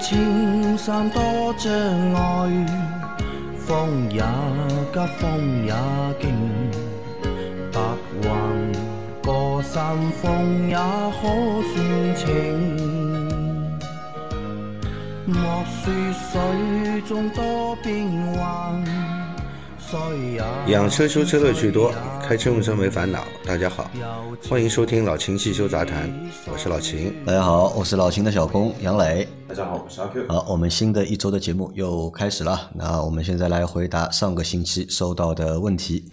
青山多障碍，风也急，风也劲，白云过山峰也可算情。莫说水中多变幻，水也养车修车乐趣多，开车用车没烦恼。大家好，欢迎收听老秦汽修杂谈，我是老秦。大家好，我是老秦的小工杨磊。大家好，我是阿 Q。好，我们新的一周的节目又开始了。那我们现在来回答上个星期收到的问题。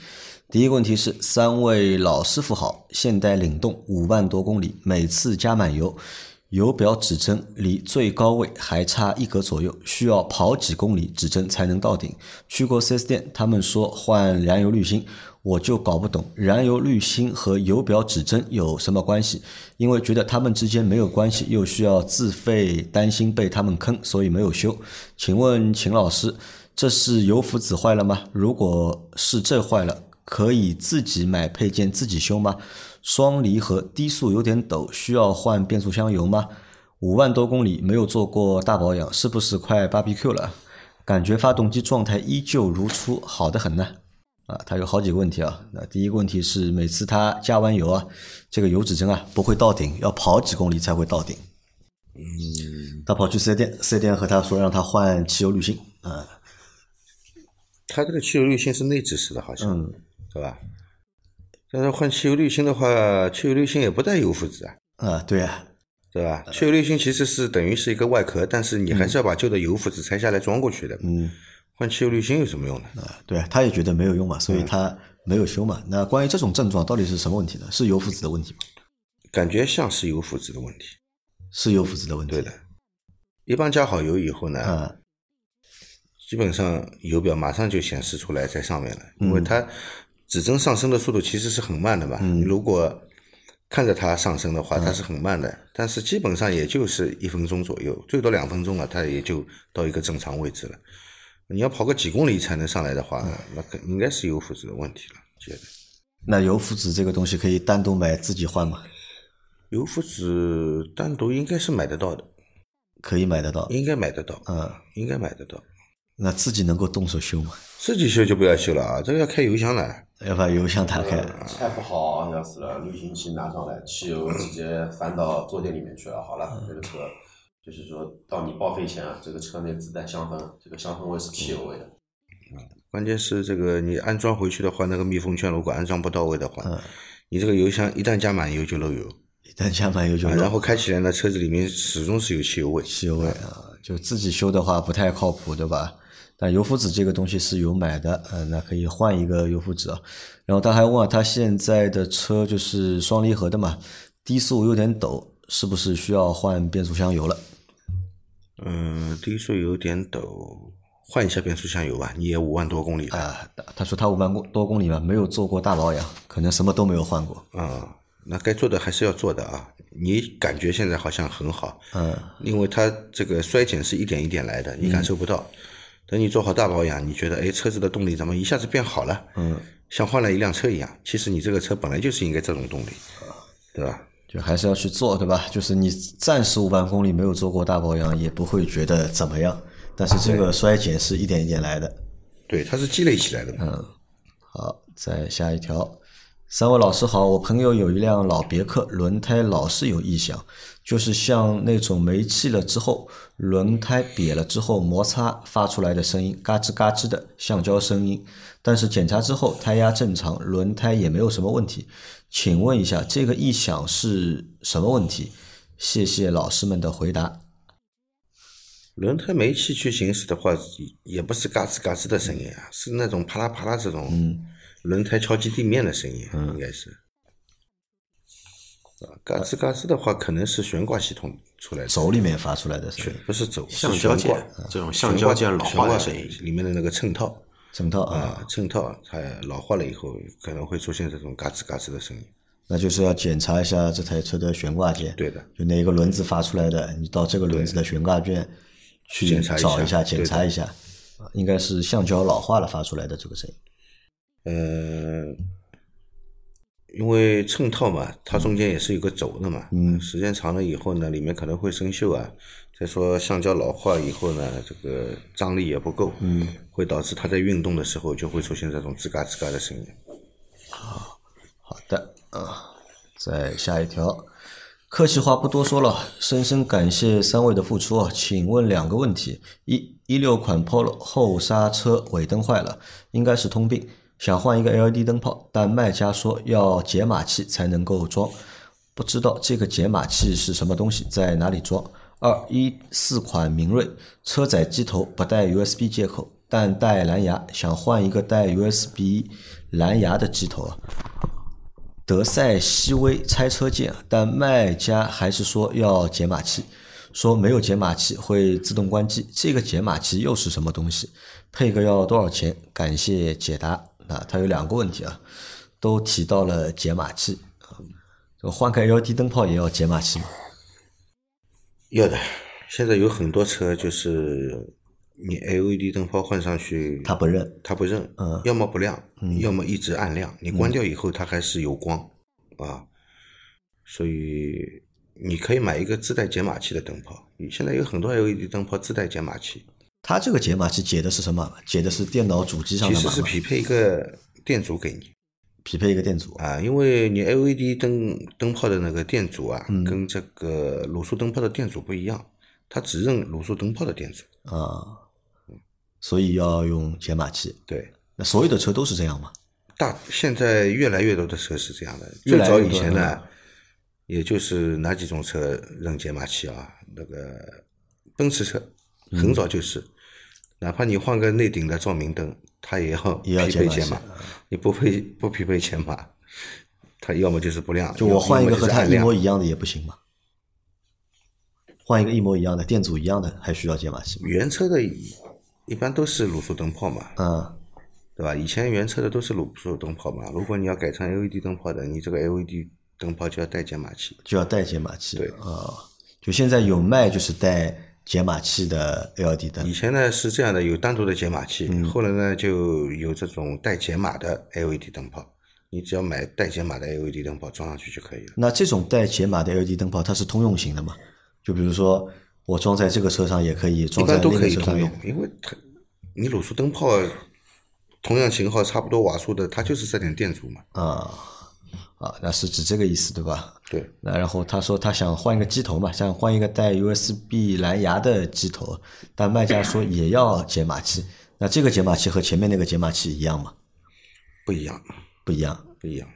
第一个问题是：三位老师傅好，现代领动五万多公里，每次加满油，油表指针离最高位还差一格左右，需要跑几公里指针才能到顶。去过 4S 店，他们说换燃油滤芯，我就搞不懂燃油滤芯和油表指针有什么关系，因为觉得他们之间没有关系，又需要自费，担心被他们坑，所以没有修。请问秦老师，这是油浮子坏了吗？如果是这坏了，可以自己买配件自己修吗？双离合低速有点抖，需要换变速箱油吗？五万多公里没有做过大保养，是不是快 BBQ 了？感觉发动机状态依旧如初，好的很呢。它有好几个问题啊。那第一个问题是，每次它加完油啊，这个油指针啊不会到顶，要跑几公里才会到顶。嗯，他跑去四 S 店，四 S 店和他说让他换汽油滤芯啊。它这个汽油滤芯是内置式的，好像，嗯，是吧？但是换汽油滤芯的话，汽油滤芯也不带油浮子啊，啊，对啊，对吧？汽油滤芯其实是等于是一个外壳，但是你还是要把旧的油浮子拆下来装过去的。嗯，换汽油滤芯有什么用呢？啊，对啊，他也觉得没有用嘛，所以他没有修嘛。那关于这种症状到底是什么问题呢？是油浮子的问题吗？感觉像是油浮子的问题。是油浮子的问题。对的，一般加好油以后呢，啊，基本上油表马上就显示出来在上面了，因为它指针上升的速度其实是很慢的嘛。你如果看着它上升的话，它是很慢的，但是基本上也就是一分钟左右，最多两分钟了，它也就到一个正常位置了。你要跑个几公里才能上来的话，那可应该是油浮子的问题了，觉得。那油浮子这个东西可以单独买自己换吗？油浮子单独应该是买得到的，可以买得到。应该买得到，嗯，应该买得到。那自己能够动手修吗？自己修就不要修了啊，这个要开油箱的。要把油箱打开。拆不好要死了，滤芯器拿上来，汽油直接翻到坐垫里面去了。好了，这个车就是说到你报废前啊，这个车内自带香氛，这个香氛味是汽油味的。嗯关键是这个你安装回去的话，那个密封圈如果安装不到位的话，嗯你这个油箱一旦加满油就漏油，一旦加满油就漏啊然后开起来呢，车子里面始终是有汽油味。汽油味啊，就自己修的话不太靠谱，对吧？但油浮子这个东西是有买的，嗯、那可以换一个油浮子啊。然后他还问啊他现在的车就是双离合的嘛，低速有点抖，是不是需要换变速箱油了？嗯，低速有点抖，换一下变速箱油吧。你也五万多公里了，啊，他说他五万公多公里嘛，没有做过大保养，可能什么都没有换过。啊、那该做的还是要做的啊。你感觉现在好像很好，嗯，因为它这个衰减是一点一点来的，你感受不到。等你做好大保养，你觉得哎，车子的动力怎么一下子变好了？嗯，像换了一辆车一样。其实你这个车本来就是应该这种动力，对吧？就还是要去做，对吧？就是你暂时五万公里没有做过大保养，也不会觉得怎么样。但是这个衰减是一点一点来的。对，它是积累起来的嗯。好，再下一条。三位老师好，我朋友有一辆老别克，轮胎老是有异响，就是像那种没气了之后，轮胎瘪了之后摩擦发出来的声音，嘎吱嘎吱的橡胶声音。但是检查之后胎压正常，轮胎也没有什么问题。请问一下，这个异响是什么问题？谢谢老师们的回答。轮胎没气去行驶的话，也不是嘎吱嘎吱的声音啊，是那种啪啦啪啦这种轮胎敲击地面的声音，应该是。啊，嘎吱嘎吱的话，可能是悬挂系统出来的，轴里面发出来的声音，不是轴，橡胶件是悬挂，这种橡胶件老化的声音，里面的那个衬套衬套啊，啊，衬套它老化了以后，可能会出现这种嘎吱嘎吱的声音。那就是要检查一下这台车的悬挂件。对的，就哪个轮子发出来的，你到这个轮子的悬挂件去检查一下找一下，检查一下，啊应该是橡胶老化了发出来的这个声音。呃，因为衬套嘛，它中间也是有个轴的嘛，嗯时间长了以后呢，里面可能会生锈啊。再说橡胶老化以后呢，这个张力也不够，嗯，会导致它在运动的时候就会出现这种吱嘎吱嘎的声音。好的，啊，再下一条，客气话不多说了，深深感谢三位的付出啊！请问两个问题：一，一六款 Polo 后刹车尾灯坏了，应该是通病，想换一个 LED 灯泡，但卖家说要解码器才能够装，不知道这个解码器是什么东西，在哪里装？二，一四款明锐车载机头不带 USB 接口，但带蓝牙，想换一个带 USB 蓝牙的机头啊。德赛西威拆车件，但卖家还是说要解码器，说没有解码器会自动关机。这个解码器又是什么东西？配个要多少钱？感谢解答。啊，它有两个问题啊，都提到了解码器啊，这个换个 LED 灯泡也要解码器吗？要的，现在有很多车就是你 LED 灯泡换上去，它不认。它不认，嗯要么不亮，要么一直暗亮。你关掉以后，它还是有光啊，所以你可以买一个自带解码器的灯泡。你现在有很多 LED 灯泡自带解码器，它这个解码器解的是什么？解的是电脑主机上其实的码吗？是匹配一个电阻给你匹配一个电阻。啊，因为你 LED 灯灯泡的那个电阻啊，嗯跟这个卤素灯泡的电阻不一样，它只认卤素灯泡的电阻。啊，所以要用解码器。对，那所有的车都是这样吗？大现在越来越多的车是这样的，越最早以前呢，也就是哪几种车认解码器啊？那个奔驰车嗯很早就是，哪怕你换个内顶的照明灯，它也要也要匹配解码，你不配不匹配解码，它要么就是不亮，就我换一个和它一模一样的也不行吗？换一个一模一样的电阻一样的，还需要解码器吗？原车的一般都是卤素灯泡嘛，嗯，对吧？以前原车的都是卤素灯泡嘛，如果你要改成 LED 灯泡的，你这个 LED 灯泡就要带解码器。就要带解码器。对啊，就现在有卖就是带解码器的 LED 灯以。前呢是这样的，有单独的解码器，嗯后来呢就有这种带解码的 LED 灯泡，你只要买带解码的 LED 灯泡装上去就可以了。那这种带解码的 LED 灯泡，它是通用型的吗？就比如说我装在这个车上也可以，一装在都可以个车上也通用，因为它你卤素灯泡同样型号差不多瓦数的，它就是这点电阻嘛。啊啊，那是指这个意思对吧？对，那然后他说他想换一个机头嘛，想换一个带 USB 蓝牙的机头，但卖家说也要解码器。那这个解码器和前面那个解码器一样吗？不一样，不一样。不一样，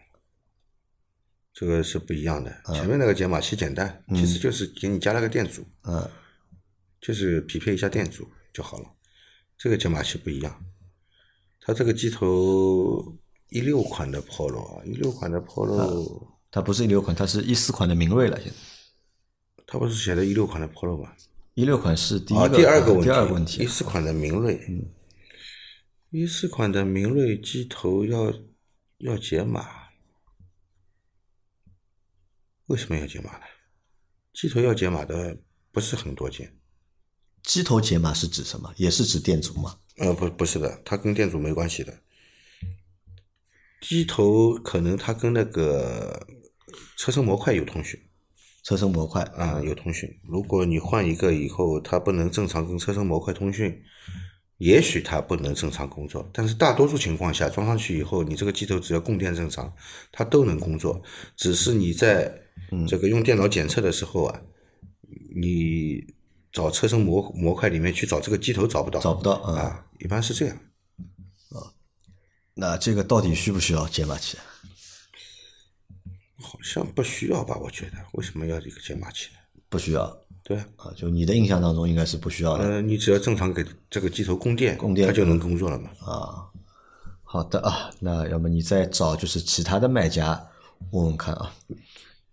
这个是不一样的。嗯前面那个解码器简单，其实就是给你加了个电阻，嗯，就是匹配一下电阻就好了。这个解码器不一样，它这个机头一六款的 Polo 啊，一六款的 Polo，、它不是一六款，它是一四款的明锐了。现在它不是写的一六款的 Polo 吗？一六款是第一啊，个，第二个问题，第二个问题一四款的明锐，一四款的明锐机头要要解码，为什么要解码呢？机头要解码的不是很多件，机头解码是指什么？也是指电阻吗？呃，不不是的，它跟电阻没关系的。机头可能它跟那个车身模块有通讯车身模块啊、有通讯。如果你换一个以后，它不能正常跟车身模块通讯，也许它不能正常工作。但是大多数情况下，装上去以后，你这个机头只要供电正常，它都能工作。只是你在这个用电脑检测的时候啊，你找车身模模块里面去找这个机头找不到，找不到啊。啊，一般是这样。那这个到底需不需要解码器？好像不需要吧？我觉得为什么要这个解码器呢？不需要对啊，啊，就你的印象当中应该是不需要的。呃，你只要正常给这个机头供电，供电它就能工作了嘛。啊，好的啊，那要么你再找就是其他的卖家问问看啊。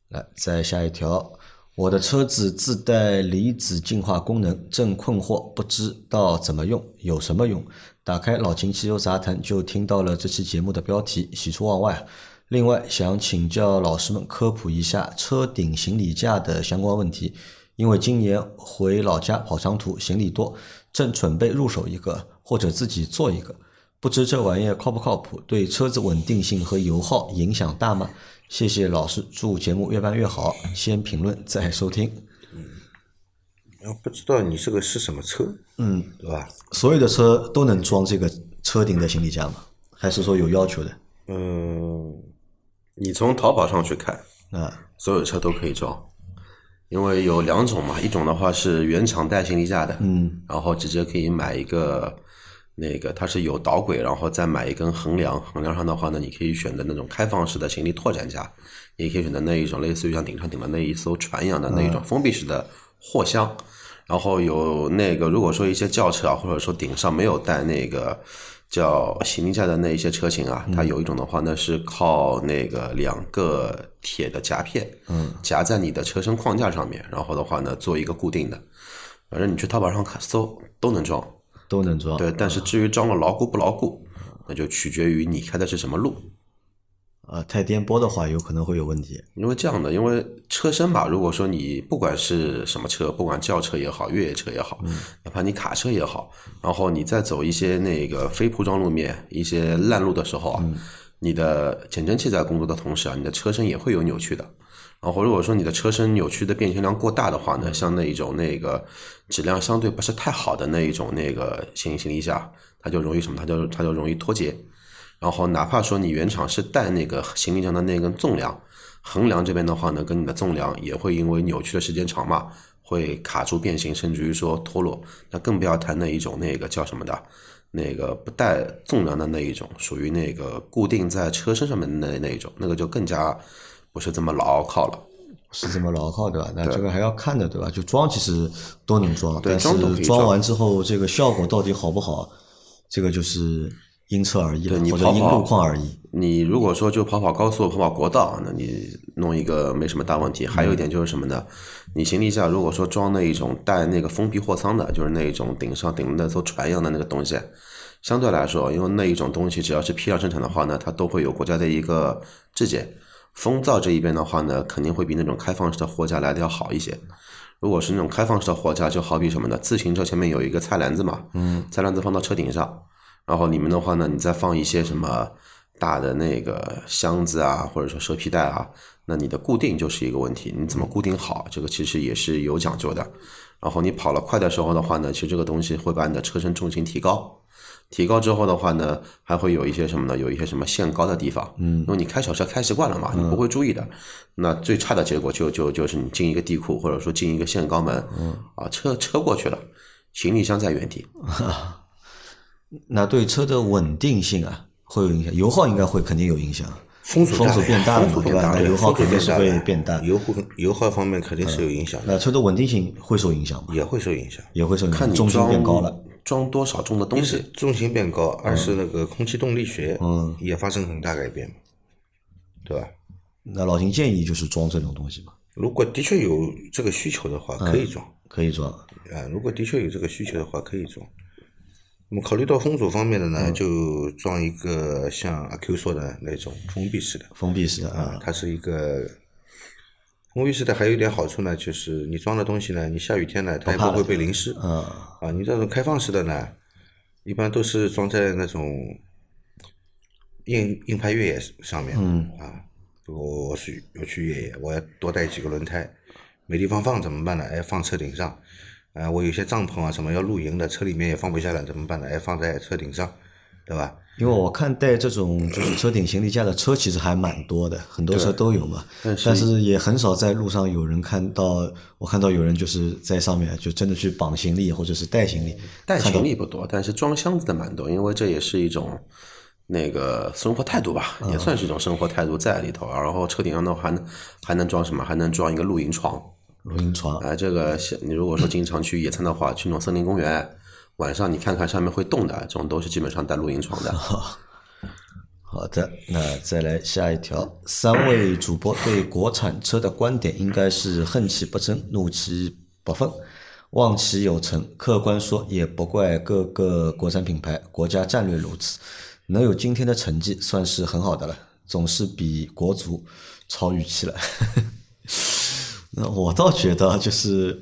来，再下一条，我的车子自带离子净化功能，正困惑不知道怎么用，有什么用？打开老秦汽油杂谈就听到了这期节目的标题，喜出望外。另外，想请教老师们科普一下车顶行李架的相关问题，因为今年回老家跑长途，行李多，正准备入手一个或者自己做一个。不知这玩意儿靠不靠谱？对车子稳定性和油耗影响大吗？谢谢老师，祝节目越办越好。先评论再收听。我不知道你这个是什么车，嗯，对吧？所有的车都能装这个车顶的行李架吗？还是说有要求的？嗯，你从淘宝上去看，啊，所有车都可以装，因为有两种嘛，一种的话是原厂带行李架的，嗯，然后直接可以买一个那个它是有导轨，然后再买一根横梁，横梁上的话呢，你可以选择那种开放式的行李拓展架，也可以选择那一种类似于像顶上顶的那一艘船一样的那一种封闭式的货箱。然后有那个，如果说一些轿车啊，或者说顶上没有带那个叫行李架的那一些车型啊，它有一种的话呢是靠那个两个铁的夹片，嗯，夹在你的车身框架上面，然后的话呢做一个固定的。反正你去淘宝上看搜都能装，都能装。对。但是至于装了牢固不牢固，那就取决于你开的是什么路。啊，太颠簸的话有可能会有问题。因为这样的，因为车身吧，如果说你不管是什么车，不管轿车也好，越野车也好，哪怕你卡车也好，然后你在走一些那个非铺装路面、一些烂路的时候啊，你的减震器在工作的同时啊，你的车身也会有扭曲的。然后如果说你的车身扭曲的变形量过大的话呢，像那一种那个质量相对不是太好的那一种那个行行李架，它就容易什么？它就它就容易脱节。然后哪怕说你原厂是带那个行李箱的那根纵梁，横梁这边的话呢，跟你的纵梁也会因为扭曲的时间长嘛，会卡住变形，甚至于说脱落。那更不要谈那一种那个叫什么的，那个不带纵梁的那一种，属于那个固定在车身上面的那那一种，那个就更加不是这么牢靠了。是这么牢靠对吧？那这个还要看的对吧？就装其实都能装，但是装完之后这个效果到底好不好，这个就是因车而异了，对你跑跑或者因路况而异。你如果说就跑跑高速、跑跑国道，那你弄一个没什么大问题。还有一点就是什么呢？你行李架如果说装那一种带那个封闭货舱的，就是那一种顶上顶那艘船一样的那个东西，相对来说，因为那一种东西只要是批量生产的话呢，它都会有国家的一个质检。风噪这一边的话呢，肯定会比那种开放式的货架来的要好一些。如果是那种开放式的货架，就好比什么呢？自行车前面有一个菜篮子嘛，嗯，菜篮子放到车顶上，然后里面的话呢，你再放一些什么大的那个箱子啊，或者说蛇皮袋啊，那你的固定就是一个问题。你怎么固定好，这个其实也是有讲究的。然后你跑了快的时候的话呢，其实这个东西会把你的车身重心提高。提高之后的话呢，还会有一些什么呢？有一些什么限高的地方，嗯，因为你开小车开习惯了嘛，你不会注意的。那最差的结果就就就是你进一个地库，或者说进一个限高门，嗯，啊，车车过去了，行李箱在原地，那对车的稳定性啊会有影响，油耗应该会肯定有影响。风阻风阻变大了嘛，对吧？油耗肯定是会变大。油耗油耗方面肯定是有影响的，那车的稳定性会受影响吗？也会受影响。也会受影响，看你重心装变高了。装多少重的东一是西。重心变高，二是那个空气动力学嗯也发生很大改变嘛，对吧？那老秦建议就是装这种东西嘛，如果的确有这个需求的话，可以装可以装。啊。如果的确有这个需求的话，可以装。那么考虑到风阻方面的呢，就装一个像阿 Q 说的那种封闭式的封闭式的啊啊，，它是一个封闭式的，还有一点好处呢，就是你装的东西呢，你下雨天呢，它也不会被淋湿啊，啊。你这种开放式的呢，一般都是装在那种硬硬派越野上面，嗯啊，如果我是要去越野，我要多带几个轮胎，没地方放怎么办呢？哎，放车顶上。啊，我有些帐篷啊什么要露营的，车里面也放不下来，怎么办呢？哎，放在车顶上，对吧？因为我看带这种就是车顶行李架的车其实还蛮多的，很多车都有嘛，但是但是也很少在路上有人看到，我看到有人就是在上面就真的去绑行李或者是带行李，带行李不多，但是装箱子的蛮多，因为这也是一种那个生活态度吧，也算是一种生活态度在里头。然后车顶上的话还能还能装什么？还能装一个露营床。露营床。哎，这个你如果说经常去野餐的话，去那种森林公园，晚上你看看上面会动的，这种都是基本上带露营床的。好的，那再来下一条。三位主播对国产车的观点应该是恨其不争，怒其不愤，望其有成。客观说，也不怪各个国产品牌，国家战略如此。能有今天的成绩，算是很好的了，总是比国足超预期了。那我倒觉得，就是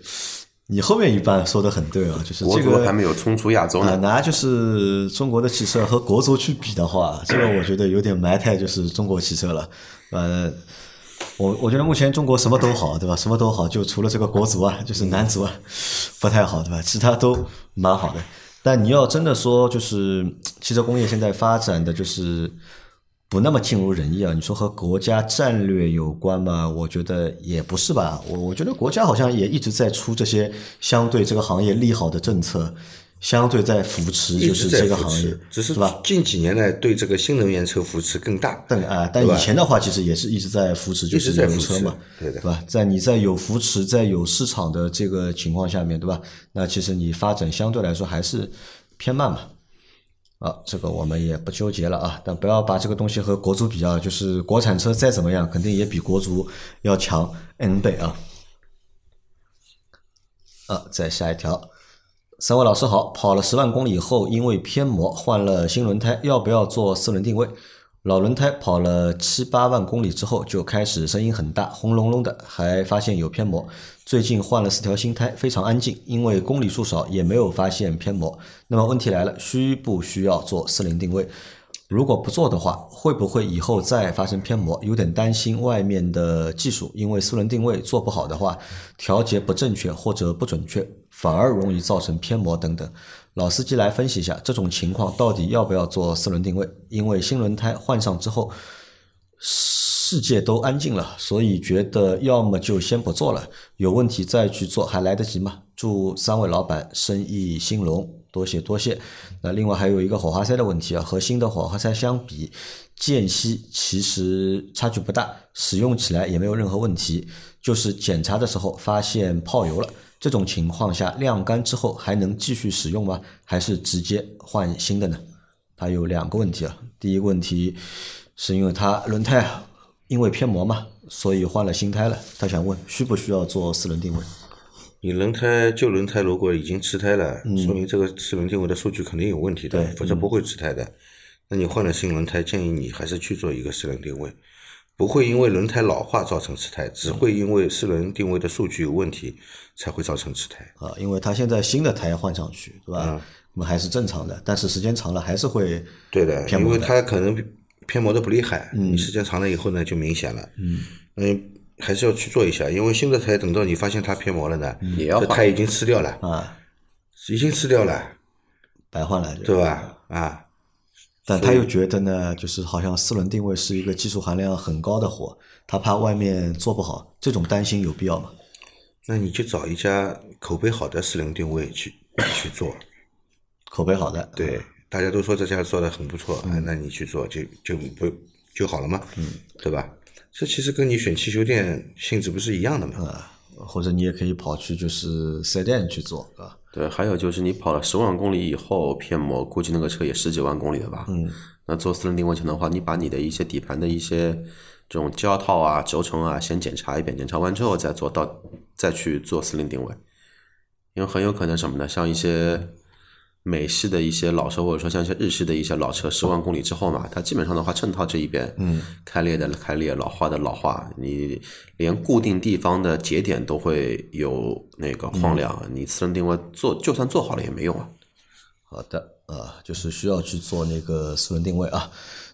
你后面一半说的很对啊，就是国这个足还没有冲出亚洲。拿就是中国的汽车和国足去比的话，这个我觉得有点埋汰，就是中国汽车了。呃，我我觉得目前中国什么都好，对吧？什么都好，就除了这个国足啊，就是男足啊，不太好，对吧？其他都蛮好的。但你要真的说，就是汽车工业现在发展的就是不那么尽如人意啊。你说和国家战略有关吗？我觉得也不是吧。我我觉得国家好像也一直在出这些相对这个行业利好的政策，相对在扶持就是这个行业，，只是是吧？近几年来对这个新能源车扶持更大。但啊、但以前的话，其实也是一直在扶持，就是油车嘛，对的吧？在你在有扶持、在有市场的这个情况下面，对吧？那其实你发展相对来说还是偏慢嘛。啊，这个我们也不纠结了啊，但不要把这个东西和国足比啊，就是国产车再怎么样，肯定也比国足要强 N 倍啊。啊，再下一条，三位老师好，跑了十万公里以后，因为偏磨换了新轮胎，要不要做四轮定位？老轮胎跑了七八万公里之后就开始声音很大，轰隆隆的，还发现有偏磨。最近换了四条新胎，非常安静，因为公里数少，也没有发现偏磨。那么问题来了，需不需要做四轮定位？如果不做的话，会不会以后再发生偏磨？有点担心外面的技术，因为四轮定位做不好的话，调节不正确或者不准确，反而容易造成偏磨等等。老司机来分析一下这种情况到底要不要做四轮定位？因为新轮胎换上之后，世界都安静了，所以觉得要么就先不做了，有问题再去做还来得及吗？祝三位老板生意兴隆，多谢多谢。那另外还有一个火花塞的问题啊，和新的火花塞相比，间隙其实差距不大，使用起来也没有任何问题，就是检查的时候发现泡油了。这种情况下晾干之后还能继续使用吗？还是直接换新的呢？它有两个问题啊。第一个问题是因为它轮胎啊因为偏磨嘛，所以换了新胎了。他想问需不需要做四轮定位？你轮胎旧轮胎如果已经吃胎了，说明这个四轮定位的数据肯定有问题的否则不会吃胎的。那你换了新轮胎，建议你还是去做一个四轮定位，不会因为轮胎老化造成吃胎，只会因为四轮定位的数据有问题才会造成吃胎。啊，因为它现在新的胎换上去，对吧？那么还是正常的，但是时间长了还是会对的，因为。它可能偏磨的不厉害，你时间长了以后呢就明显了。嗯还是要去做一下，因为新的胎等到你发现它偏磨了呢，也要胎已经吃掉了，啊，已经吃掉了，白换了，对吧？啊，但他又觉得呢，就是好像四轮定位是一个技术含量很高的活，他怕外面做不好，这种担心有必要吗？那你就找一家口碑好的四轮定位去 去做，口碑好的，对，大家都说这家做的很不错，哎那你去做就就不就好了嘛，嗯，对吧？这其实跟你选汽修店性质不是一样的嘛，或者你也可以跑去就是四 S 店去做，啊，对，还有就是你跑了十万公里以后偏磨，估计那个车也十几万公里了吧？嗯，那做四轮定位前的话，你把你的一些底盘的一些这种胶套啊、轴承啊先检查一遍，检查完之后再做到再去做四轮定位，因为很有可能什么呢？像一些美系的一些老车，或者说像一些日系的一些老车，十万公里之后嘛，它基本上的话，衬套这一边，嗯，开裂的开裂，老化的老化，你连固定地方的节点都会有那个晃亮，你四轮定位做就算做好了也没用啊。好的，呃，就是需要去做那个四轮定位啊。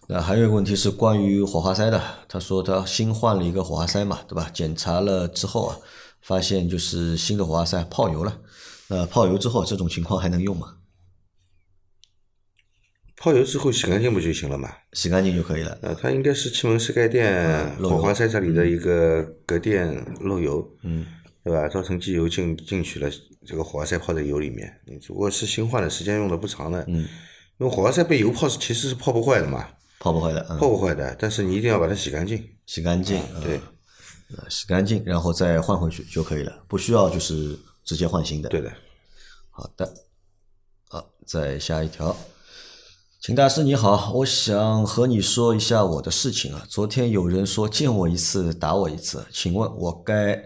那还有一个问题是关于火花塞的，他说他新换了一个火花塞嘛，对吧？检查了之后啊，发现就是新的火花塞泡油了。那泡油之后，这种情况还能用吗？泡油之后洗干净不就行了嘛？洗干净就可以了。呃，它应该是气门室盖垫、火花塞这里的一个隔垫漏油，嗯，对吧？造成机油进进去了，这个火花塞泡在油里面。你如果是新换的，时间用的不长的，嗯，因为火花塞被油泡是其实是泡不坏的嘛，泡不坏的，嗯，泡不坏的，但是你一定要把它洗干净。洗干净，对嗯，洗干净，然后再换回去就可以了，不需要就是直接换新的。对的，好的，好，再下一条。秦大师你好，我想和你说一下我的事情啊。昨天有人说见我一次打我一次，请问我该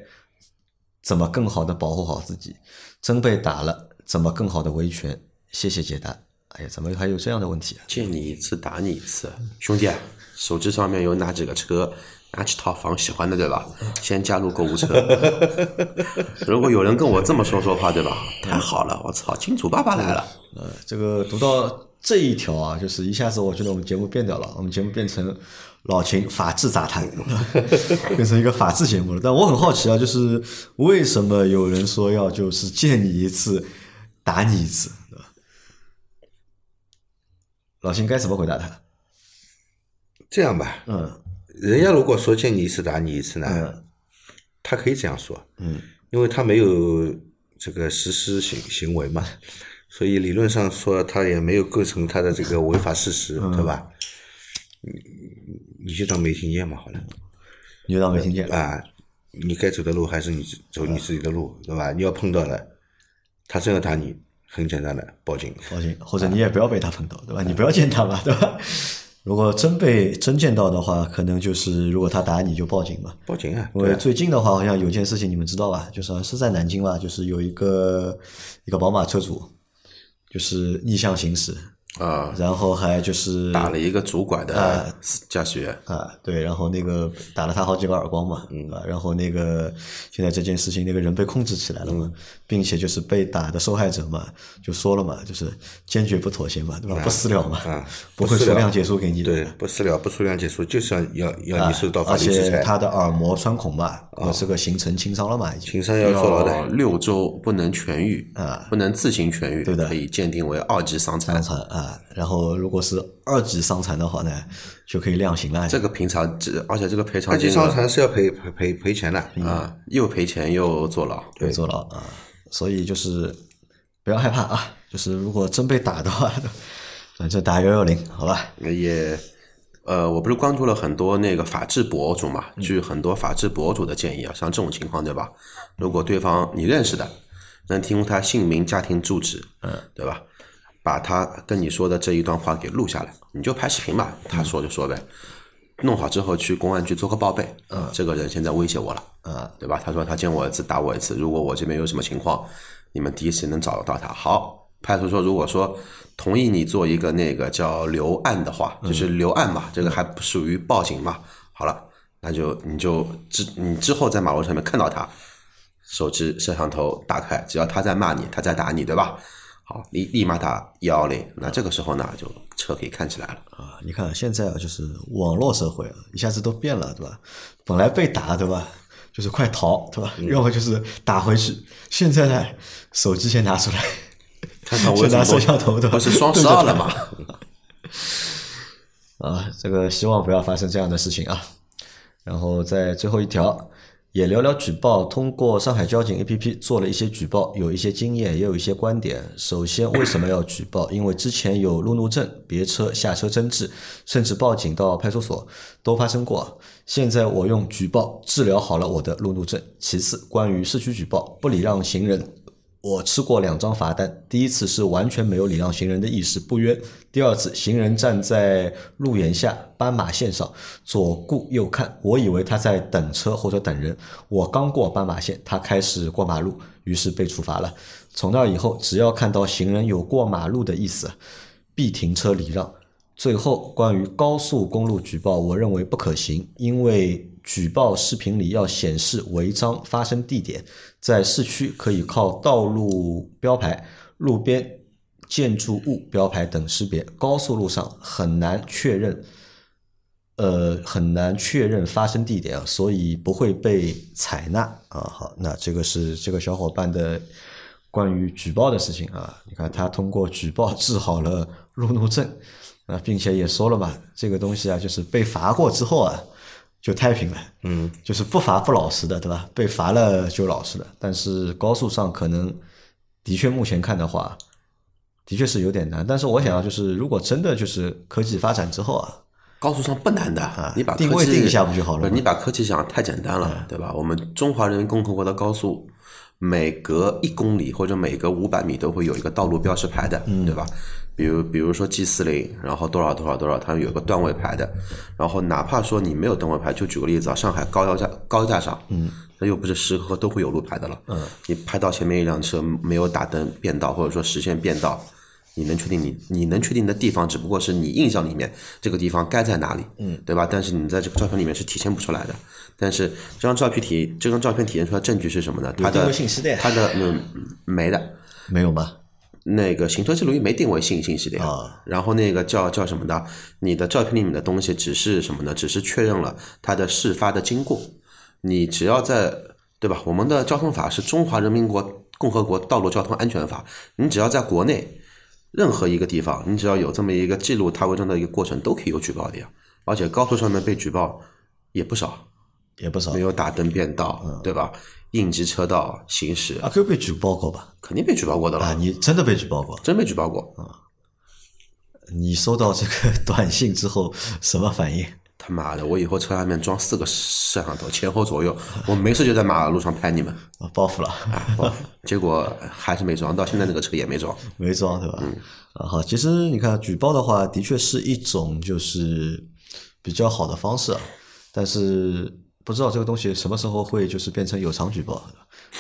怎么更好的保护好自己？真被打了，怎么更好的维权？谢谢解答。哎呀，怎么还有这样的问题啊？见你一次打你一次，兄弟，手机上面有哪几个车拿几套房，喜欢的对吧？先加入购物车。如果有人跟我这么说说话，对吧？太好了，我操，金主爸爸来了。呃，这个读到这一条啊，就是一下子我觉得我们节目变掉了，我们节目变成老秦法治杂谈，变成一个法治节目了。但我很好奇啊，就是为什么有人说要就是见你一次打你一次，对吧？老秦该怎么回答他？这样吧，嗯人家如果说见你一次打你一次呢，嗯他可以这样说，嗯因为他没有这个实施行行为嘛，所以理论上说他也没有构成他的这个违法事实，嗯对吧？你你就当没听见嘛，好了。你就当没听见。啊，你该走的路还是你走你自己的路，对吧？你要碰到了，他真要打你，很简单的，报警。报警，或者你也不要被他碰到，对吧？你不要见他嘛，对吧？如果真被真见到的话，可能就是如果他打你就报警嘛。报警啊！因为对啊最近的话，好像有件事情你们知道吧？就是好像是在南京吧，就是有一个一个宝马车主，就是逆向行驶，啊，然后还就是打了一个主管的驾驶员，啊，对，然后那个打了他好几个耳光嘛，嗯。啊，然后那个现在这件事情，那个人被控制起来了嘛，并且就是被打的受害者嘛，就说了嘛，就是坚决不妥协嘛，对吧？不私了嘛，啊不会说谅解书给你的，对，不私了，不出谅解书，就是要要要你受到法而律制裁，且他的耳膜穿孔嘛，呃这个形成轻伤了嘛，已经。轻伤要坐牢要的。六周不能痊愈啊，不能自行痊愈，对的。可以鉴定为二级伤残。伤。然后如果是二级伤残的话呢，就可以量刑了。这个平常这，而且这个赔偿二级金伤残是要赔赔赔赔钱的，啊，又赔钱又坐牢。对坐牢啊，所以就是不要害怕啊，就是如果真被打的话，反正打幺幺零，好吧？也，呃，我不是关注了很多那个法制博主嘛，据很多法制博主的建议啊，像这种情况对吧？如果对方你认识的，能提供他姓名、家庭住址，嗯，对吧？把他跟你说的这一段话给录下来，你就拍视频吧，他说就说呗。弄好之后去公安局做个报备，嗯，这个人现在威胁我了，啊，对吧？他说他见我一次打我一次，如果我这边有什么情况，你们第一时间能找得到他。好，派出所如果说同意你做一个那个叫留案的话，就是留案嘛，这个还不属于报警嘛。好了，那就你就之你之后在马路上面看到他，手机摄像头打开，只要他在骂你，他在打你，对吧？好，立立马打幺幺零，那这个时候呢，就车可以看起来了。啊，你看现在啊，就是网络社会啊，一下子都变了，对吧？本来被打，对吧？就是快逃，对吧？要么就是打回去。现在呢，手机先拿出来，看看我 先拿摄像头，对吧？不是双十二了吗？啊，这个希望不要发生这样的事情啊。然后在最后一条，也聊聊举报。通过上海交警 APP 做了一些举报，有一些经验，也有一些观点。首先，为什么要举报？因为之前有路怒症、别车下车争执，甚至报警到派出所都发生过。现在我用举报治疗好了我的路怒症。其次，关于市区举报，不礼让行人。我吃过两张罚单，第一次是完全没有礼让行人的意识，不冤；第二次，行人站在路沿下斑马线上，左顾右看，我以为他在等车或者等人。我刚过斑马线，他开始过马路，于是被处罚了。从那以后，只要看到行人有过马路的意思，必停车礼让。最后，关于高速公路举报，我认为不可行，因为举报视频里要显示违章发生地点，在市区可以靠道路标牌、路边建筑物标牌等识别，高速路上很难确认，呃，很难确认发生地点啊，所以不会被采纳啊。好，那这个是这个小伙伴的关于举报的事情啊。你看他通过举报治好了路怒症。啊，并且也说了嘛，这个东西啊，就是被罚过之后啊，就太平了，嗯，就是不罚不老实的，对吧？被罚了就老实了。但是高速上可能的确目前看的话，的确是有点难。但是我想要就是，如果真的就是科技发展之后啊，高速上不难的，啊你把定位定一下不就好了你把科技想太简单了，对吧？我们中华人民共和国的高速，每隔一公里或者每隔五百米都会有一个道路标识牌的，对吧？比如比如说 G 四零，然后多少多少多少，它有个段位牌的。然后哪怕说你没有段位牌，就举个例子啊，上海高腰架高架上，嗯，那又不是时刻都会有路牌的了，嗯，你拍到前面一辆车没有打灯变道，或者说实线变道，你能确定你你能确定的地方，只不过是你印象里面这个地方该在哪里，嗯，对吧？但是你在这个照片里面是体现不出来的。但是这张照片体这张照片体现出来证据是什么呢？它的信息的呀它的嗯没的，没有吗？那个行车记录仪没定位信信息的呀，啊然后那个叫叫什么的，你的照片里面的东西只是什么呢？只是确认了它的事发的经过。你只要在对吧？我们的交通法是中华人民国共和国道路交通安全法，你只要在国内任何一个地方，你只要有这么一个记录他违章的一个过程，都可以有举报的呀。而且高速上面被举报也不少，也不少没有打灯变道，对吧？应急车道行驶，啊，有被举报过吧？肯定被举报过的了，啊，你真的被举报过？真被举报过。啊你收到这个 短信之后什么反应？他妈的，我以后车上面装四个摄像头，前后左右，我没事就在马路上拍你们，啊，报复了，啊，报复结果还是没装，到现在那个车也没装。没装对吧？啊，好，其实你看举报的话，的确是一种就是比较好的方式啊，但是不知道这个东西什么时候会就是变成有偿举报。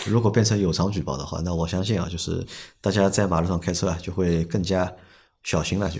如果变成有偿举报的话，那我相信啊，就是大家在马路上开车啊，就会更加小心了就。